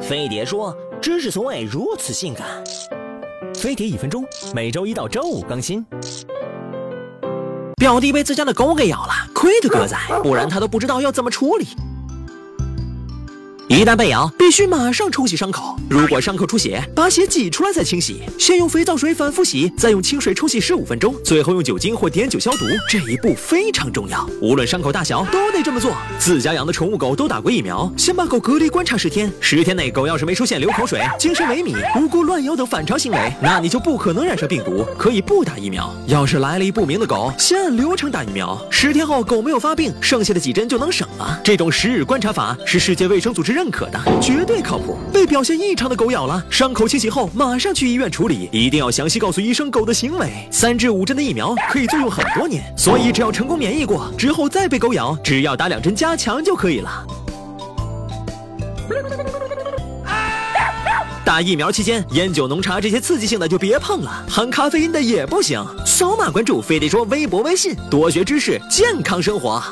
飞碟说：“知识从未如此性感。”飞碟一分钟，每周一到周五更新。表弟被自家的狗给咬了，亏得哥在，不然他都不知道要怎么处理。一旦被咬，必须马上冲洗伤口。如果伤口出血，把血挤出来再清洗。先用肥皂水反复洗，再用清水冲洗十五分钟，最后用酒精或碘酒消毒。这一步非常重要，无论伤口大小都得这么做。自家养的宠物狗都打过疫苗，先把狗隔离观察十天。十天内狗要是没出现流口水、精神萎靡、无辜乱咬等反常行为，那你就不可能染上病毒，可以不打疫苗。要是来历不明的狗，先按流程打疫苗。十天后狗没有发病，剩下的几针就能省了。这种十日观察法是世界卫生组织认可的，绝对靠谱。被表现异常的狗咬了，伤口清洗后马上去医院处理，一定要详细告诉医生狗的行为。三至五针的疫苗可以作用很多年，所以只要成功免疫过之后再被狗咬，只要打两针加强就可以了。打疫苗期间，烟酒、浓茶这些刺激性的就别碰了，含咖啡因的也不行。扫码关注飞碟说微博、微信，多学知识，健康生活。